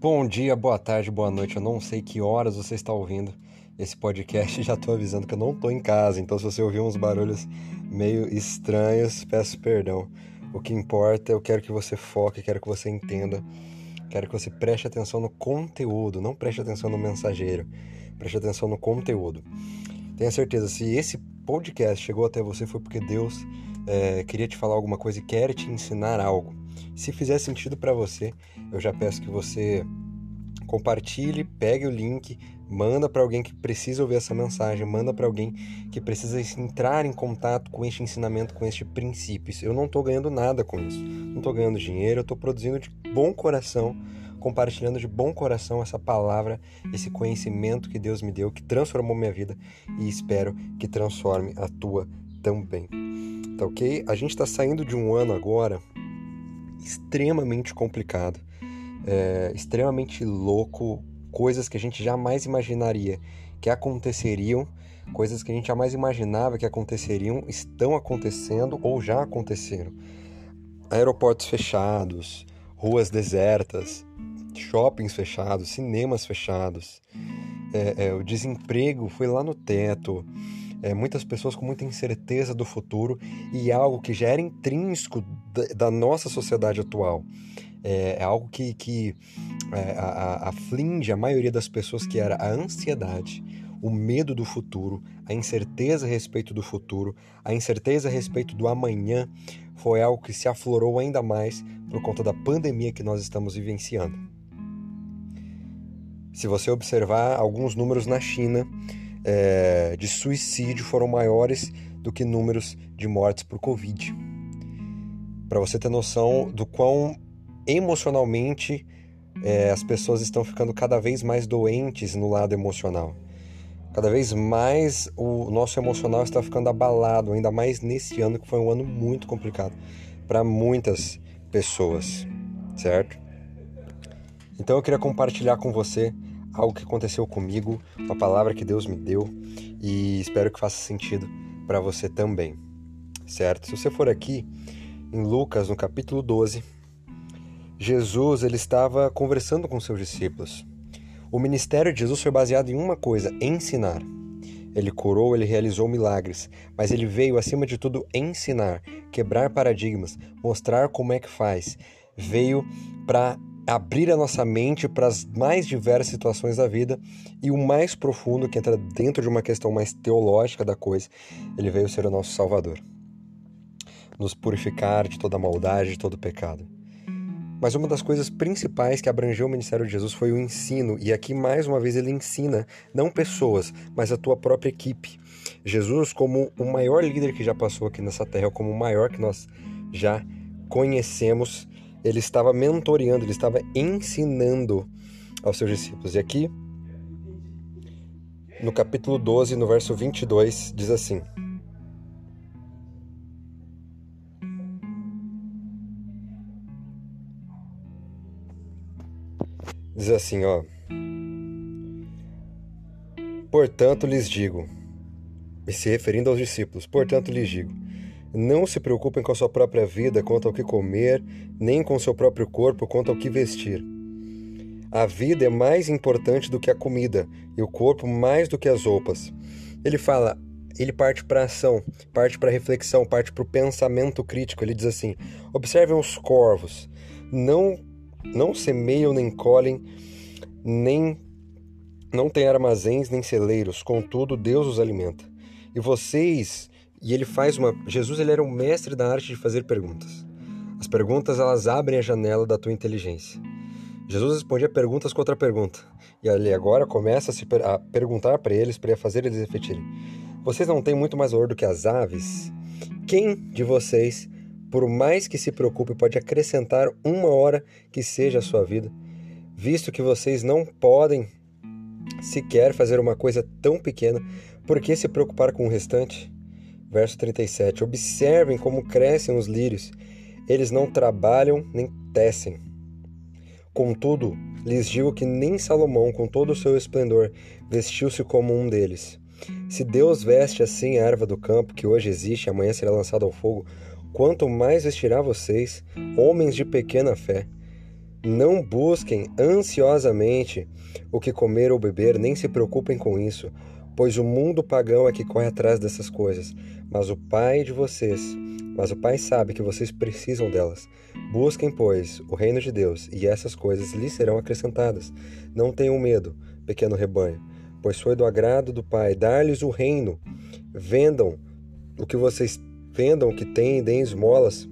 Bom dia, boa tarde, boa noite. Eu não sei que horas você está ouvindo esse podcast. Já estou avisando que eu não estou em casa, então se você ouvir uns barulhos meio estranhos, peço perdão. O que importa, eu quero que você foque, quero que você entenda, quero que você preste atenção no conteúdo, não preste atenção no mensageiro, preste atenção no conteúdo. Tenha certeza, se esse podcast chegou até você foi porque Deus é, queria te falar alguma coisa e quer te ensinar algo. Se fizer sentido para você, eu já peço que você compartilhe, pegue o link, manda para alguém que precisa ouvir essa mensagem, manda para alguém que precisa entrar em contato com este ensinamento, com este princípio. Eu não estou ganhando nada com isso, não estou ganhando dinheiro, eu estou produzindo de bom coração, compartilhando de bom coração essa palavra, esse conhecimento que Deus me deu, que transformou minha vida e espero que transforme a tua também. Tá ok? A gente está saindo de um ano agora extremamente complicado, é, extremamente louco, coisas que a gente jamais imaginaria que aconteceriam, coisas que a gente jamais imaginava que aconteceriam, estão acontecendo ou já aconteceram. Aeroportos fechados, ruas desertas, shoppings fechados, cinemas fechados, é, é, o desemprego foi lá no teto, é, muitas pessoas com muita incerteza do futuro e algo que já era intrínseco da, da nossa sociedade atual. É, é algo que, que é, a, a, aflige a maioria das pessoas, que era a ansiedade, o medo do futuro, a incerteza a respeito do futuro, a incerteza a respeito do amanhã, foi algo que se aflorou ainda mais por conta da pandemia que nós estamos vivenciando. Se você observar alguns números na China, é, de suicídio foram maiores do que números de mortes por Covid. Para você ter noção do quão emocionalmente é, as pessoas estão ficando cada vez mais doentes no lado emocional. Cada vez mais o nosso emocional está ficando abalado, ainda mais nesse ano que foi um ano muito complicado para muitas pessoas, certo? Então eu queria compartilhar com você algo que aconteceu comigo, uma palavra que Deus me deu e espero que faça sentido para você também, certo? Se você for aqui em Lucas, no capítulo 12, Jesus ele estava conversando com seus discípulos. O ministério de Jesus foi baseado em uma coisa: ensinar. Ele curou, ele realizou milagres, mas ele veio, acima de tudo, ensinar, quebrar paradigmas, mostrar como é que faz. Veio para abrir a nossa mente para as mais diversas situações da vida e o mais profundo, que entra dentro de uma questão mais teológica da coisa, ele veio ser o nosso Salvador. Nos purificar de toda maldade, de todo pecado. Mas uma das coisas principais que abrangeu o ministério de Jesus foi o ensino, e aqui mais uma vez ele ensina não pessoas, mas a tua própria equipe. Jesus, como o maior líder que já passou aqui nessa terra, como o maior que nós já conhecemos, ele estava mentoreando, ele estava ensinando aos seus discípulos. E aqui, no capítulo 12, no verso 22, diz assim: Diz assim, ó. Portanto lhes digo, e se referindo aos discípulos, portanto lhes digo, não se preocupem com a sua própria vida quanto ao que comer, nem com o seu próprio corpo quanto ao que vestir. A vida é mais importante do que a comida, e o corpo mais do que as roupas. Ele fala, ele parte para ação, parte para reflexão, parte para o pensamento crítico. Ele diz assim: observem os corvos, não, não semeiam nem colhem, nem não têm armazéns nem celeiros, contudo Deus os alimenta. E vocês e ele faz uma. Jesus ele era um mestre da arte de fazer perguntas. As perguntas elas abrem a janela da tua inteligência. Jesus respondia perguntas contra pergunta. E ele agora começa a, se per... a perguntar para eles, para fazer eles refletirem. Vocês não têm muito mais valor do que as aves? Quem de vocês, por mais que se preocupe, pode acrescentar uma hora que seja a sua vida? Visto que vocês não podem sequer fazer uma coisa tão pequena, por que se preocupar com o restante? Verso 37: Observem como crescem os lírios, eles não trabalham nem tecem. Contudo, lhes digo que nem Salomão, com todo o seu esplendor, vestiu-se como um deles. Se Deus veste assim a erva do campo, que hoje existe e amanhã será lançada ao fogo, quanto mais vestirá vocês, homens de pequena fé. Não busquem ansiosamente o que comer ou beber, nem se preocupem com isso, pois o mundo pagão é que corre atrás dessas coisas. Mas o Pai de vocês, mas o Pai sabe que vocês precisam delas. Busquem, pois, o reino de Deus, e essas coisas lhes serão acrescentadas. Não tenham medo, pequeno rebanho, pois foi do agrado do Pai dar-lhes o reino. Vendam o que vocês vendam o que têm deem esmolas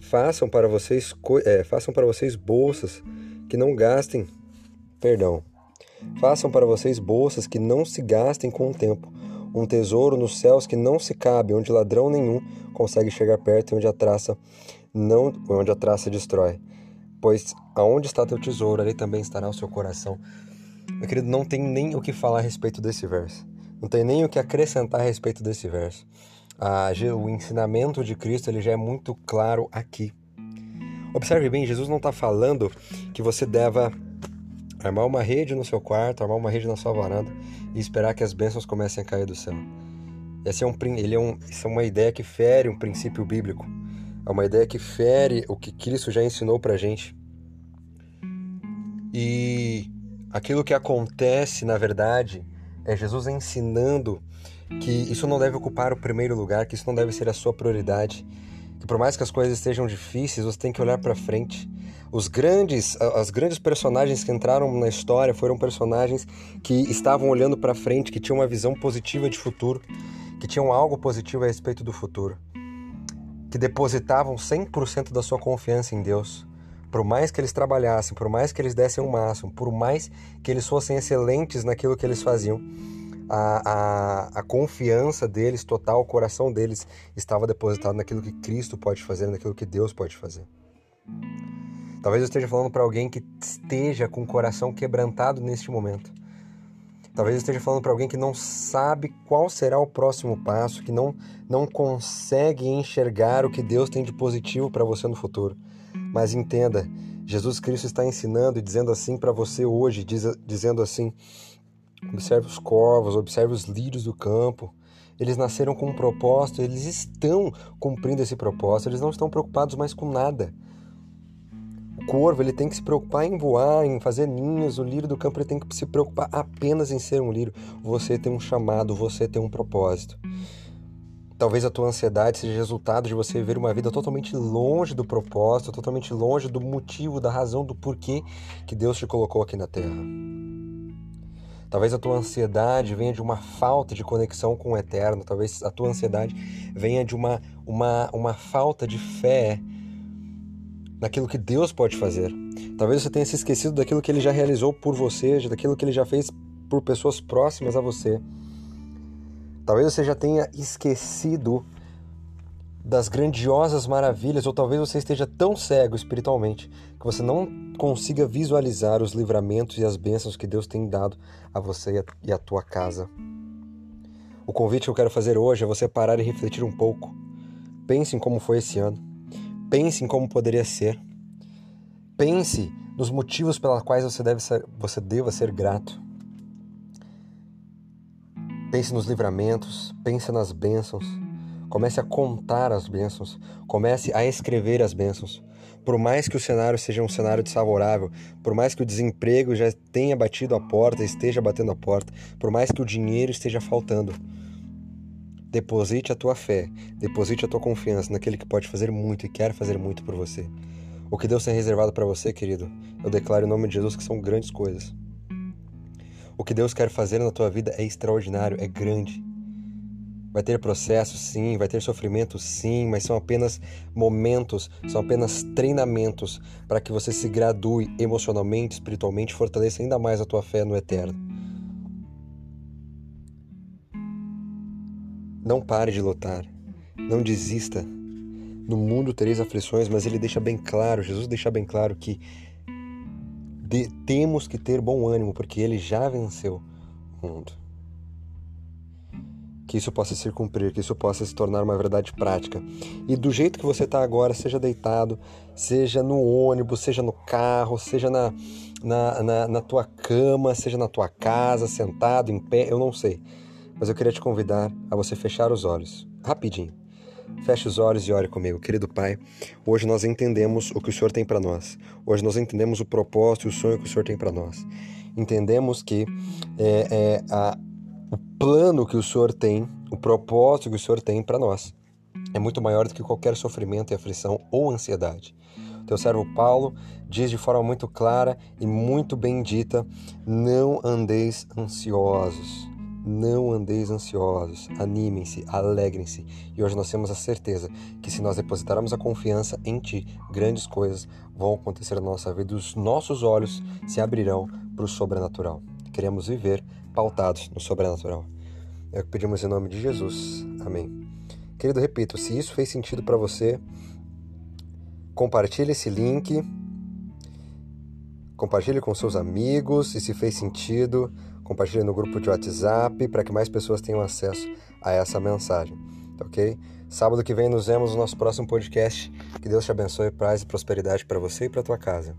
façam para vocês é, façam para vocês bolsas que não gastem perdão façam para vocês bolsas que não se gastem com o tempo. Um tesouro nos céus que não se cabe onde ladrão nenhum consegue chegar perto e onde a traça não onde a traça destrói. Pois aonde está teu tesouro ali também estará o seu coração. Meu querido não tem nem o que falar a respeito desse verso. Não tem nem o que acrescentar a respeito desse verso. Ah, o ensinamento de Cristo ele já é muito claro aqui. Observe bem, Jesus não está falando que você deva armar uma rede no seu quarto, armar uma rede na sua varanda e esperar que as bênçãos comecem a cair do céu. Essa é, um, ele é, um, essa é uma ideia que fere um princípio bíblico. É uma ideia que fere o que Cristo já ensinou para gente. E aquilo que acontece, na verdade, é Jesus ensinando que isso não deve ocupar o primeiro lugar, que isso não deve ser a sua prioridade, que por mais que as coisas estejam difíceis, você tem que olhar para frente. Os grandes, as grandes personagens que entraram na história foram personagens que estavam olhando para frente, que tinham uma visão positiva de futuro, que tinham algo positivo a respeito do futuro, que depositavam 100% da sua confiança em Deus. Por mais que eles trabalhassem, por mais que eles dessem o máximo, por mais que eles fossem excelentes naquilo que eles faziam, a, a, a confiança deles total, o coração deles estava depositado naquilo que Cristo pode fazer, naquilo que Deus pode fazer. Talvez eu esteja falando para alguém que esteja com o coração quebrantado neste momento. Talvez eu esteja falando para alguém que não sabe qual será o próximo passo, que não, não consegue enxergar o que Deus tem de positivo para você no futuro. Mas entenda, Jesus Cristo está ensinando e dizendo assim para você hoje, diz, dizendo assim: Observe os corvos, observe os lírios do campo. Eles nasceram com um propósito, eles estão cumprindo esse propósito, eles não estão preocupados mais com nada. Corvo ele tem que se preocupar em voar, em fazer ninhos, o lírio do campo ele tem que se preocupar apenas em ser um lírio. Você tem um chamado, você tem um propósito. Talvez a tua ansiedade seja resultado de você viver uma vida totalmente longe do propósito, totalmente longe do motivo, da razão, do porquê que Deus te colocou aqui na Terra. Talvez a tua ansiedade venha de uma falta de conexão com o eterno, talvez a tua ansiedade venha de uma, uma, uma falta de fé naquilo que Deus pode fazer. Talvez você tenha se esquecido daquilo que ele já realizou por você, daquilo que ele já fez por pessoas próximas a você. Talvez você já tenha esquecido das grandiosas maravilhas, ou talvez você esteja tão cego espiritualmente que você não consiga visualizar os livramentos e as bênçãos que Deus tem dado a você e a tua casa. O convite que eu quero fazer hoje é você parar e refletir um pouco. Pense em como foi esse ano. Pense em como poderia ser. Pense nos motivos pelos quais você, deve ser, você deva ser grato. Pense nos livramentos, pense nas bênçãos Comece a contar as bênçãos, comece a escrever as bênçãos. Por mais que o cenário seja um cenário desfavorável, por mais que o desemprego já tenha batido a porta, esteja batendo a porta, por mais que o dinheiro esteja faltando, deposite a tua fé, deposite a tua confiança naquele que pode fazer muito e quer fazer muito por você. O que Deus tem reservado para você, querido, eu declaro em nome de Jesus que são grandes coisas. O que Deus quer fazer na tua vida é extraordinário, é grande. Vai ter processo, sim, vai ter sofrimento, sim, mas são apenas momentos, são apenas treinamentos para que você se gradue emocionalmente, espiritualmente, fortaleça ainda mais a tua fé no eterno. Não pare de lutar, não desista. No mundo tereis aflições, mas ele deixa bem claro, Jesus deixa bem claro que de, temos que ter bom ânimo, porque ele já venceu o mundo que isso possa se cumprir, que isso possa se tornar uma verdade prática. E do jeito que você está agora, seja deitado, seja no ônibus, seja no carro, seja na, na, na, na tua cama, seja na tua casa, sentado, em pé, eu não sei. Mas eu queria te convidar a você fechar os olhos, rapidinho. Feche os olhos e ore comigo, querido Pai. Hoje nós entendemos o que o Senhor tem para nós. Hoje nós entendemos o propósito e o sonho que o Senhor tem para nós. Entendemos que é, é a, o plano que o Senhor tem, o propósito que o Senhor tem para nós, é muito maior do que qualquer sofrimento e aflição ou ansiedade. Teu servo Paulo diz de forma muito clara e muito bem dita: não andeis ansiosos não andeis ansiosos, animem-se, alegrem-se. E hoje nós temos a certeza que se nós depositarmos a confiança em Ti, grandes coisas vão acontecer na nossa vida, os nossos olhos se abrirão para o sobrenatural. Queremos viver pautados no sobrenatural. É o que pedimos em nome de Jesus. Amém. Querido, repito, se isso fez sentido para você, compartilhe esse link, compartilhe com seus amigos e se fez sentido, compartilhe no grupo de WhatsApp para que mais pessoas tenham acesso a essa mensagem, tá ok? Sábado que vem nos vemos no nosso próximo podcast. Que Deus te abençoe, paz e prosperidade para você e para tua casa.